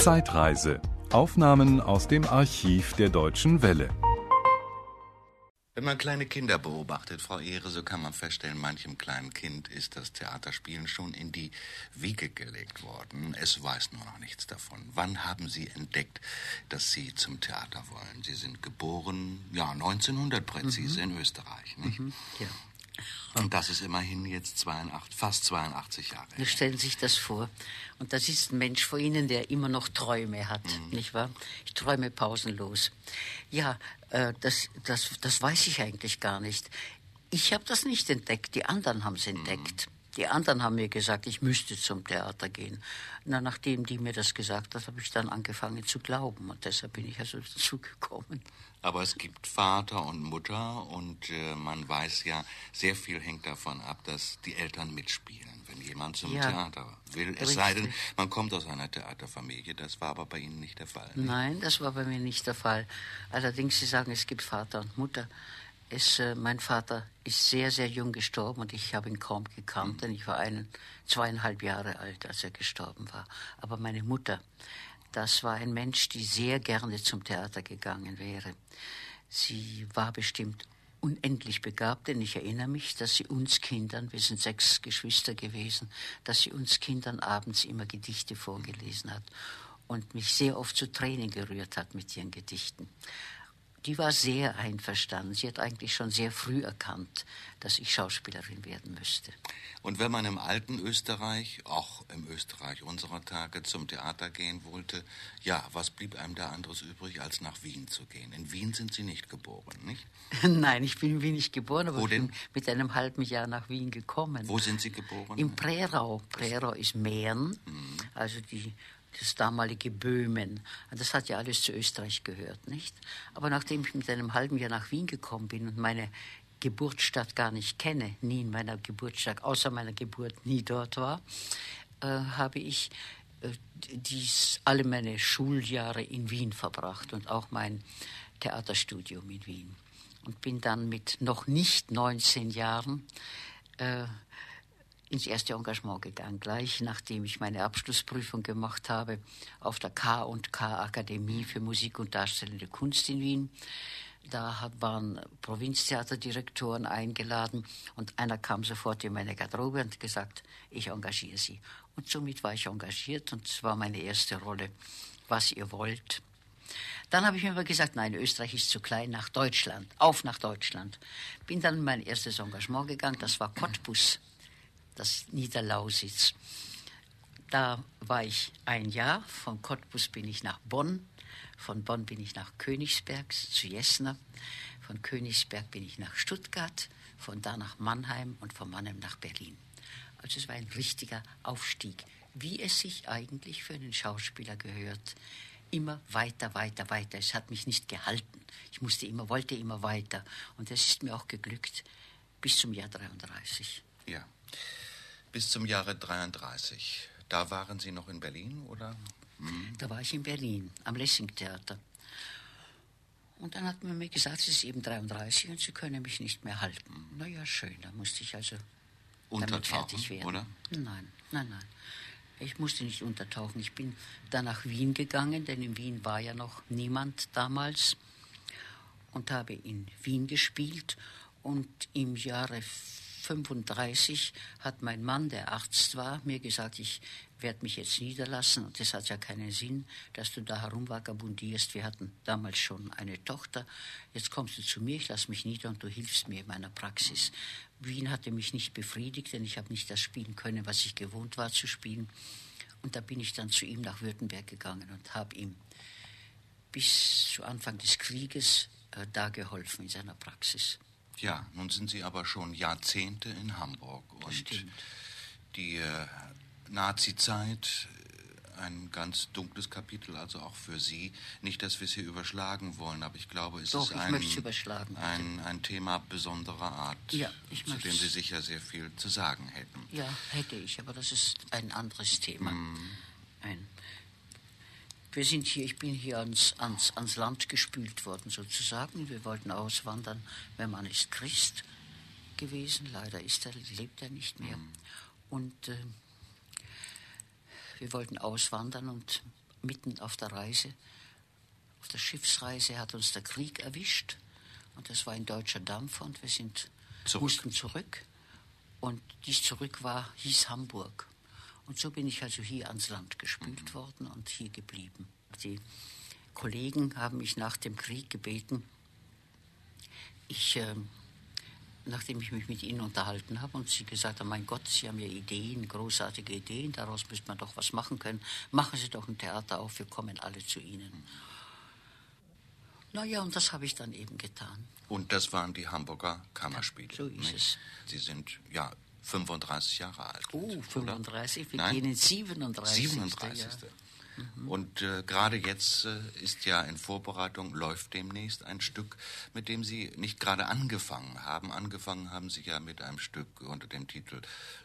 Zeitreise. Aufnahmen aus dem Archiv der Deutschen Welle. Wenn man kleine Kinder beobachtet, Frau Ehre, so kann man feststellen, manchem kleinen Kind ist das Theaterspielen schon in die Wiege gelegt worden. Es weiß nur noch nichts davon. Wann haben Sie entdeckt, dass Sie zum Theater wollen? Sie sind geboren, ja, 1900 präzise mhm. in Österreich, nicht? Mhm, ja. Und das ist immerhin jetzt 82, fast 82 Jahre. Sie stellen sich das vor. Und das ist ein Mensch vor Ihnen, der immer noch Träume hat, mhm. nicht wahr? Ich träume pausenlos. Ja, äh, das, das, das weiß ich eigentlich gar nicht. Ich habe das nicht entdeckt, die anderen haben es mhm. entdeckt. Mhm. Die anderen haben mir gesagt, ich müsste zum Theater gehen. Na, nachdem die mir das gesagt hat, habe ich dann angefangen zu glauben. Und deshalb bin ich also dazu gekommen. Aber es gibt Vater und Mutter und äh, man weiß ja, sehr viel hängt davon ab, dass die Eltern mitspielen, wenn jemand zum ja, Theater will. Es richtig. sei denn, man kommt aus einer Theaterfamilie. Das war aber bei Ihnen nicht der Fall. Nicht? Nein, das war bei mir nicht der Fall. Allerdings, Sie sagen, es gibt Vater und Mutter. Es, äh, mein Vater ist sehr, sehr jung gestorben und ich habe ihn kaum gekannt, mhm. denn ich war einen, zweieinhalb Jahre alt, als er gestorben war. Aber meine Mutter, das war ein Mensch, die sehr gerne zum Theater gegangen wäre. Sie war bestimmt unendlich begabt, denn ich erinnere mich, dass sie uns Kindern, wir sind sechs Geschwister gewesen, dass sie uns Kindern abends immer Gedichte vorgelesen hat und mich sehr oft zu Tränen gerührt hat mit ihren Gedichten die war sehr einverstanden. Sie hat eigentlich schon sehr früh erkannt, dass ich Schauspielerin werden müsste. Und wenn man im alten Österreich, auch im Österreich unserer Tage, zum Theater gehen wollte, ja, was blieb einem da anderes übrig, als nach Wien zu gehen? In Wien sind Sie nicht geboren, nicht? Nein, ich bin in Wien nicht geboren, aber Wo ich bin mit einem halben Jahr nach Wien gekommen. Wo sind Sie geboren? Im Prärau. Prärau ist Mähren, mhm. also die das damalige Böhmen. Das hat ja alles zu Österreich gehört, nicht? Aber nachdem ich mit einem halben Jahr nach Wien gekommen bin und meine Geburtsstadt gar nicht kenne, nie in meiner Geburtsstadt, außer meiner Geburt nie dort war, äh, habe ich äh, dies, alle meine Schuljahre in Wien verbracht und auch mein Theaterstudium in Wien. Und bin dann mit noch nicht 19 Jahren äh, ins erste Engagement gegangen, gleich nachdem ich meine Abschlussprüfung gemacht habe auf der K&K Akademie für Musik und Darstellende Kunst in Wien. Da waren Provinztheaterdirektoren eingeladen und einer kam sofort in meine Garderobe und gesagt, ich engagiere Sie. Und somit war ich engagiert und es war meine erste Rolle, was ihr wollt. Dann habe ich mir aber gesagt, nein, Österreich ist zu klein, nach Deutschland, auf nach Deutschland. Bin dann in mein erstes Engagement gegangen, das war Cottbus das Niederlausitz. Da war ich ein Jahr. Von Cottbus bin ich nach Bonn. Von Bonn bin ich nach Königsberg zu Jesner. Von Königsberg bin ich nach Stuttgart. Von da nach Mannheim und von Mannheim nach Berlin. Also es war ein richtiger Aufstieg, wie es sich eigentlich für einen Schauspieler gehört. Immer weiter, weiter, weiter. Es hat mich nicht gehalten. Ich musste immer, wollte immer weiter. Und das ist mir auch geglückt bis zum Jahr 33. Ja bis zum Jahre 33. Da waren Sie noch in Berlin, oder? Hm. Da war ich in Berlin, am Lessing-Theater. Und dann hat man mir gesagt, es ist eben 33 und Sie können mich nicht mehr halten. Mhm. Na ja, schön, da musste ich also damit fertig werden. oder? Nein, nein, nein. Ich musste nicht untertauchen. Ich bin dann nach Wien gegangen, denn in Wien war ja noch niemand damals. Und habe in Wien gespielt. Und im Jahre 35 hat mein Mann, der Arzt war, mir gesagt, ich werde mich jetzt niederlassen und das hat ja keinen Sinn, dass du da herumvagabundierst. Wir hatten damals schon eine Tochter. Jetzt kommst du zu mir, ich lasse mich nieder und du hilfst mir in meiner Praxis. Wien hatte mich nicht befriedigt, denn ich habe nicht das spielen können, was ich gewohnt war zu spielen. Und da bin ich dann zu ihm nach Württemberg gegangen und habe ihm bis zu Anfang des Krieges äh, da geholfen in seiner Praxis. Ja, nun sind Sie aber schon Jahrzehnte in Hamburg. Und die äh, Nazi-Zeit, äh, ein ganz dunkles Kapitel, also auch für Sie. Nicht, dass wir es hier überschlagen wollen, aber ich glaube, es Doch, ist ein, ein, ein, Thema besonderer Art, ja, zu dem Sie sicher sehr viel zu sagen hätten. Ja, hätte ich, aber das ist ein anderes Thema. Mm. Ein wir sind hier, ich bin hier ans, ans, ans Land gespült worden sozusagen. Wir wollten auswandern. Mein Mann ist Christ gewesen. Leider ist er, lebt er nicht mehr. Mhm. Und äh, wir wollten auswandern und mitten auf der Reise, auf der Schiffsreise hat uns der Krieg erwischt. Und das war ein deutscher Dampfer und wir sind, Zurück. mussten zurück. Und dies zurück war, hieß Hamburg. Und so bin ich also hier ans Land gespült worden und hier geblieben. Die Kollegen haben mich nach dem Krieg gebeten, ich, äh, nachdem ich mich mit ihnen unterhalten habe und sie gesagt haben, mein Gott, Sie haben ja Ideen, großartige Ideen, daraus müsste man doch was machen können. Machen Sie doch ein Theater auf, wir kommen alle zu Ihnen. Naja, und das habe ich dann eben getan. Und das waren die Hamburger Kammerspiele. so ist nicht? es. Sie sind ja 35 Jahre alt. Oh, oder? 35, wir Nein? gehen ins 37. 37. Jahr. Und äh, gerade jetzt äh, ist ja in Vorbereitung, läuft demnächst ein Stück, mit dem Sie nicht gerade angefangen haben. Angefangen haben Sie ja mit einem Stück unter dem Titel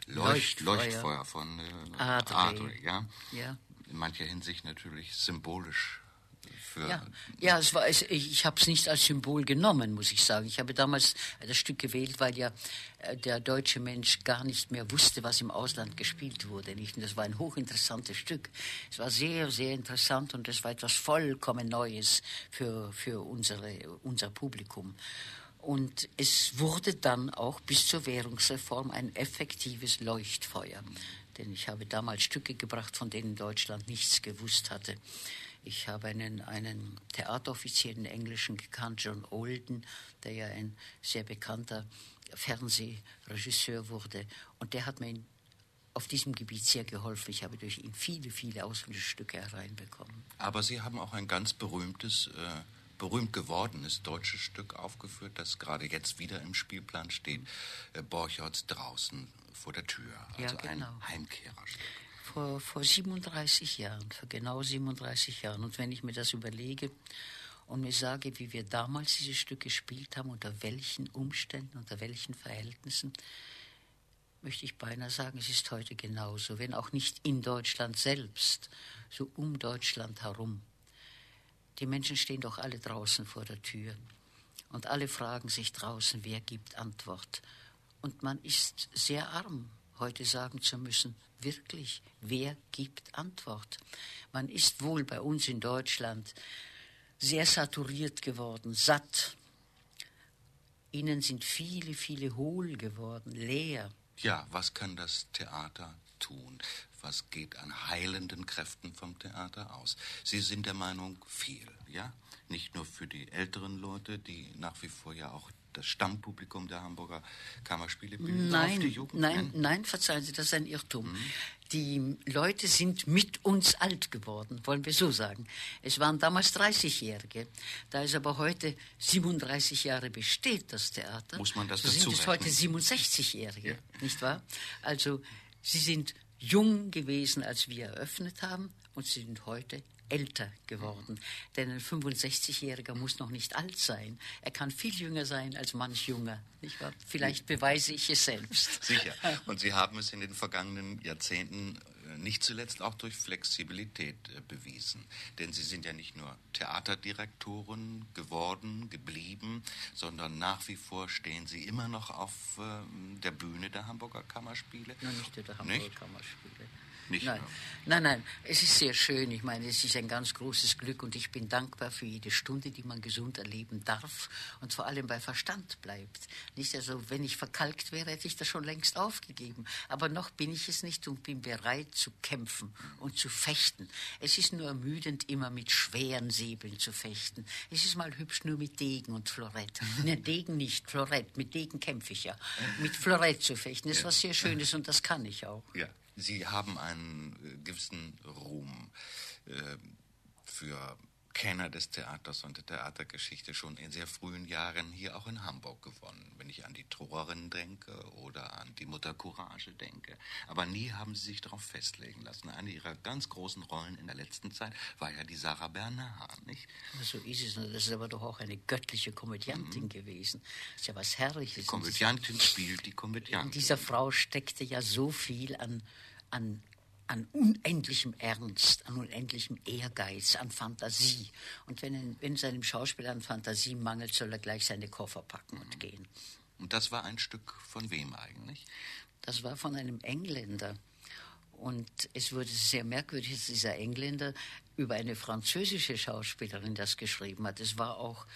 Leucht, Leuchtfeuer. Leuchtfeuer von äh, Adre. Adre, ja? Ja. In mancher Hinsicht natürlich symbolisch für Ja, ja es war, es, ich, habe es nicht als Symbol genommen, muss ich sagen. Ich habe damals das Stück gewählt, weil ja äh, der deutsche Mensch gar nicht mehr wusste, was im Ausland gespielt wurde. Nicht? Und das war ein hochinteressantes Stück. Es war sehr, sehr interessant und es war etwas vollkommen Neues für, für unsere, unser Publikum. Und es wurde dann auch bis zur Währungsreform ein effektives Leuchtfeuer. Denn ich habe damals Stücke gebracht, von denen Deutschland nichts gewusst hatte. Ich habe einen, einen Theateroffizier, einen englischen gekannt, John Olden, der ja ein sehr bekannter Fernsehregisseur wurde. Und der hat mir in, auf diesem Gebiet sehr geholfen. Ich habe durch ihn viele, viele ausländische Stücke hereinbekommen. Aber Sie haben auch ein ganz berühmtes, äh, berühmt gewordenes deutsches Stück aufgeführt, das gerade jetzt wieder im Spielplan steht. Äh, Borcherts draußen vor der Tür. Ja, Also genau. ein Heimkehrerstück. Vor, vor 37 Jahren, vor genau 37 Jahren. Und wenn ich mir das überlege und mir sage, wie wir damals dieses Stück gespielt haben, unter welchen Umständen, unter welchen Verhältnissen, möchte ich beinahe sagen, es ist heute genauso, wenn auch nicht in Deutschland selbst, so um Deutschland herum. Die Menschen stehen doch alle draußen vor der Tür und alle fragen sich draußen, wer gibt Antwort. Und man ist sehr arm, heute sagen zu müssen, wirklich, wer gibt Antwort? Man ist wohl bei uns in Deutschland sehr saturiert geworden, satt. Ihnen sind viele, viele hohl geworden, leer. Ja, was kann das Theater tun? Was geht an heilenden Kräften vom Theater aus? Sie sind der Meinung, viel, ja? Nicht nur für die älteren Leute, die nach wie vor ja auch das Stammpublikum der Hamburger Kammerspiele bilden. auf die Nein, Jugend? nein, nein, verzeihen Sie, das ist ein Irrtum. Die Leute sind mit uns alt geworden, wollen wir so sagen. Es waren damals 30-Jährige. Da es aber heute 37 Jahre besteht, das Theater, Muss man das so sind es heute rechnen? 67-Jährige, Ja. nicht wahr? Also sie sind jung gewesen, als wir eröffnet haben, und sie sind heute älter geworden. Denn ein 65-Jähriger muss noch nicht alt sein. Er kann viel jünger sein als manch Junger. Vielleicht beweise ich es selbst. Sicher. Und Sie haben es in den vergangenen Jahrzehnten nicht zuletzt auch durch Flexibilität äh, bewiesen. Denn Sie sind ja nicht nur Theaterdirektoren geworden, geblieben, sondern nach wie vor stehen Sie immer noch auf ähm, der Bühne der Hamburger Kammerspiele. Nur nicht der Hamburger Nicht? Kammerspiele. Nicht nein. nein, nein, es ist sehr schön. Ich meine, es ist ein ganz großes Glück und ich bin dankbar für jede Stunde, die man gesund erleben darf und vor allem bei Verstand bleibt. Nicht also, wenn ich verkalkt wäre, hätte ich das schon längst aufgegeben. Aber noch bin ich es nicht und bin bereit zu kämpfen und zu fechten. Es ist nur ermüdend, immer mit schweren Säbeln zu fechten. Es ist mal hübsch nur mit Degen und Florett. Ne, Degen nicht, Florett. Mit Degen kämpfe ich ja. Mit Florett zu fechten ist was sehr Schönes und das kann ich auch. Ja, Sie haben einen äh, gewissen Ruhm äh, für Kenner des Theaters und der Theatergeschichte schon in sehr frühen Jahren hier auch in Hamburg gewonnen. Wenn ich an die Trorerin denke oder an die Mutter Courage denke. Aber nie haben Sie sich darauf festlegen lassen. Eine Ihrer ganz großen Rollen in der letzten Zeit war ja die Sarah Bernard, nicht? So ist es. Das ist aber doch auch eine göttliche Komödiantin gewesen. Das ist ja was Herrliches. Die Komödiantin spielt die In Komödiantin. dieser Frau steckte ja so viel an, an, an unendlichem Ernst, an unendlichem Ehrgeiz, an Fantasie. Und wenn, wenn es einem Schauspieler an Fantasie mangelt, soll er gleich seine Koffer packen und gehen. Und das war ein Stück von wem eigentlich? Das war von einem Engländer. Und es wurde sehr merkwürdig, dass dieser Engländer über eine französische Schauspielerin das geschrieben hat. Es war auch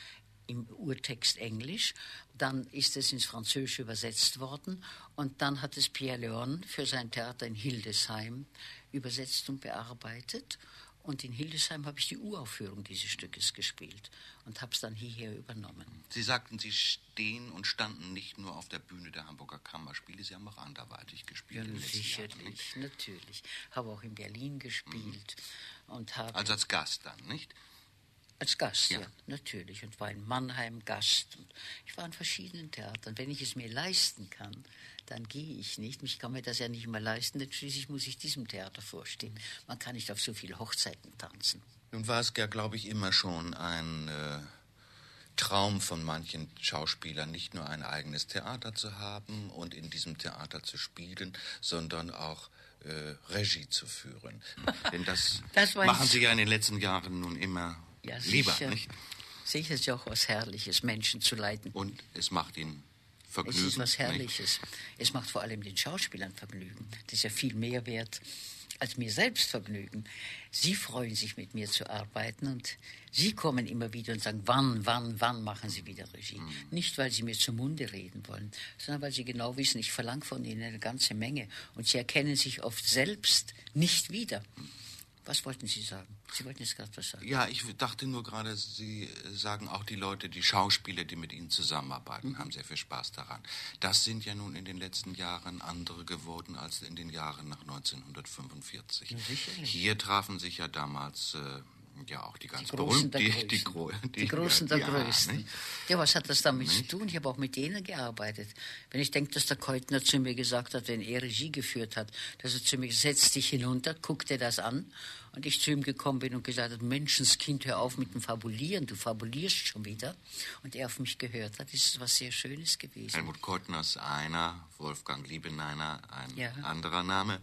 im Urtext Englisch, dann ist es ins Französische übersetzt worden und dann hat es Pierre Leon für sein Theater in Hildesheim übersetzt und bearbeitet. Und in Hildesheim habe ich die Uraufführung dieses Stückes gespielt und habe es dann hierher übernommen. Sie sagten, Sie stehen und standen nicht nur auf der Bühne der Hamburger Kammerspiele, Sie haben auch anderweitig gespielt. Ja, sicherlich, natürlich. Habe auch in Berlin gespielt mhm. und habe. Also als Gast dann, nicht? Als Gast, ja. ja. natürlich. Und war in Mannheim Gast. Und ich war in verschiedenen Theatern. Wenn ich es mir leisten kann, dann gehe ich nicht. Ich kann mir das ja nicht mehr leisten, denn schließlich muss ich diesem Theater vorstehen. Man kann nicht auf so viele Hochzeiten tanzen. Nun war es ja, glaube ich, immer schon ein äh, Traum von manchen Schauspielern, nicht nur ein eigenes Theater zu haben und in diesem Theater zu spielen, sondern auch äh, Regie zu führen. Denn das, das machen Sie ja in den letzten Jahren nun immer ja, lieber, sicher. nicht? Sicher ist ja auch was Herrliches, Menschen zu leiten. Und es macht Ihnen Vergnügen. Es ist was Herrliches. Nicht? Es macht vor allem den Schauspielern Vergnügen. Das ist ja viel mehr wert als mir selbst Vergnügen. Sie freuen sich, mit mir zu arbeiten und Sie kommen immer wieder und sagen, wann, wann, wann machen Sie wieder Regie? Mhm. Nicht, weil Sie mir zum Munde reden wollen, sondern weil Sie genau wissen, ich verlange von Ihnen eine ganze Menge und Sie erkennen sich oft selbst nicht wieder. Mhm. Was wollten Sie sagen? Sie wollten jetzt gerade was sagen. Ja, ich dachte nur gerade, Sie sagen auch die Leute, die Schauspieler, die mit Ihnen zusammenarbeiten, mhm. haben sehr viel Spaß daran. Das sind ja nun in den letzten Jahren andere geworden als in den Jahren nach 1945. Ja, Hier trafen sich ja damals äh, ja auch die ganz die berühmten, die, die, die, die, Großen der ja, Größten. Ja, was hat das damit nicht? zu tun? Ich habe auch mit denen gearbeitet. Wenn ich denke, dass der Keutner zu mir gesagt hat, wenn er Regie geführt hat, dass er zu mir setzt dich hinunter, guck dir das an und ich zu ihm gekommen bin und gesagt habe, Menschenskind, hör auf mit dem Fabulieren, du fabulierst schon wieder. Und er auf mich gehört hat, ist es was sehr Schönes gewesen. Helmut Keutner ist einer, Wolfgang Liebeneiner ein ja. anderer Name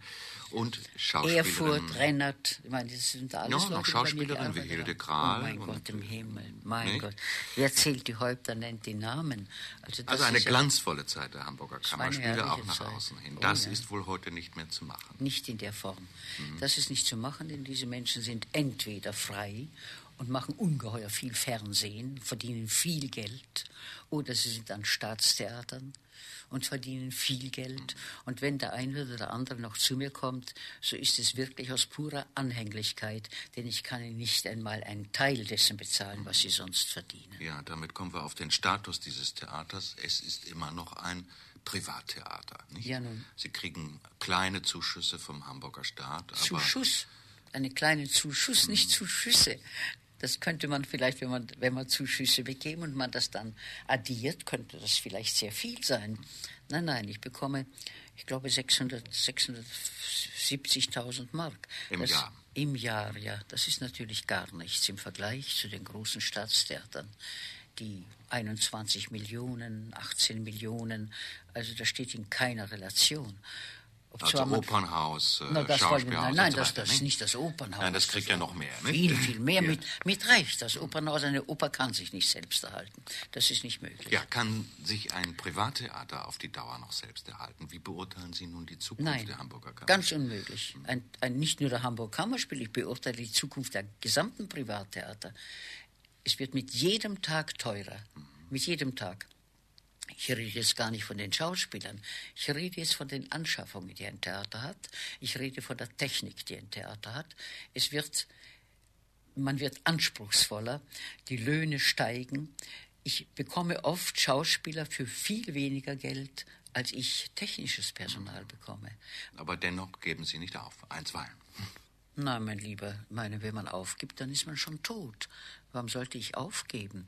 und Schauspielerin. Erfurt, Rennert, ich meine, das sind alles ja, Leute, Schauspielerin wie Hilde Kral. Oh mein Gott im Himmel, mein nicht? Gott. Wer zählt die Häupter, nennt die Namen. Also, also eine glanzvolle Zeit der Hamburger Kammerspiele, auch nach Zeit. außen hin. Das oh, ist wohl heute nicht mehr zu machen. Nicht in der Form. Mhm. Das ist nicht zu machen, denn diese Menschen sind entweder frei und machen ungeheuer viel Fernsehen, verdienen viel Geld, oder sie sind an Staatstheatern und verdienen viel Geld. Und wenn der eine oder der andere noch zu mir kommt, so ist es wirklich aus purer Anhänglichkeit, denn ich kann ihnen nicht einmal einen Teil dessen bezahlen, was sie sonst verdienen. Ja, damit kommen wir auf den Status dieses Theaters. Es ist immer noch ein Privattheater. Nicht? Ja, nun. Sie kriegen kleine Zuschüsse vom Hamburger Staat. Zuschuss? Eine kleine Zuschuss, nicht Zuschüsse. Das könnte man vielleicht, wenn man, wenn man Zuschüsse bekäme und man das dann addiert, könnte das vielleicht sehr viel sein. Nein, nein, ich bekomme, ich glaube, 600, 670.000 Mark. Im das, Jahr? Im Jahr, ja. Das ist natürlich gar nichts im Vergleich zu den großen Staatstheatern, die 21 Millionen, 18 Millionen, also das steht in keiner Relation. Also Opernhaus, äh, no, das Schauspielhaus. Nein, so das, das ist nicht das Opernhaus. Nein, das kriegt ja noch mehr. Nicht? Viel, viel mehr. Ja. Mit, mit Recht. Das Opernhaus, eine Oper kann sich nicht selbst erhalten. Das ist nicht möglich. Ja, kann sich ein Privattheater auf die Dauer noch selbst erhalten? Wie beurteilen Sie nun die Zukunft nein, der Hamburger Kammerspiele? ganz unmöglich. Ein, ein, nicht nur der Hamburger Kammerspiel, ich beurteile die Zukunft der gesamten Privattheater. Es wird mit jedem Tag teurer. Mhm. Mit jedem Tag. Ich rede jetzt gar nicht von den Schauspielern. Ich rede jetzt von den Anschaffungen, die ein Theater hat. Ich rede von der Technik, die ein Theater hat. Es wird, man wird anspruchsvoller. Die Löhne steigen. Ich bekomme oft Schauspieler für viel weniger Geld, als ich technisches Personal bekomme. Aber dennoch geben Sie nicht auf. Einstweilen. Nein, mein Lieber, meine, wenn man aufgibt, dann ist man schon tot. Warum sollte ich aufgeben?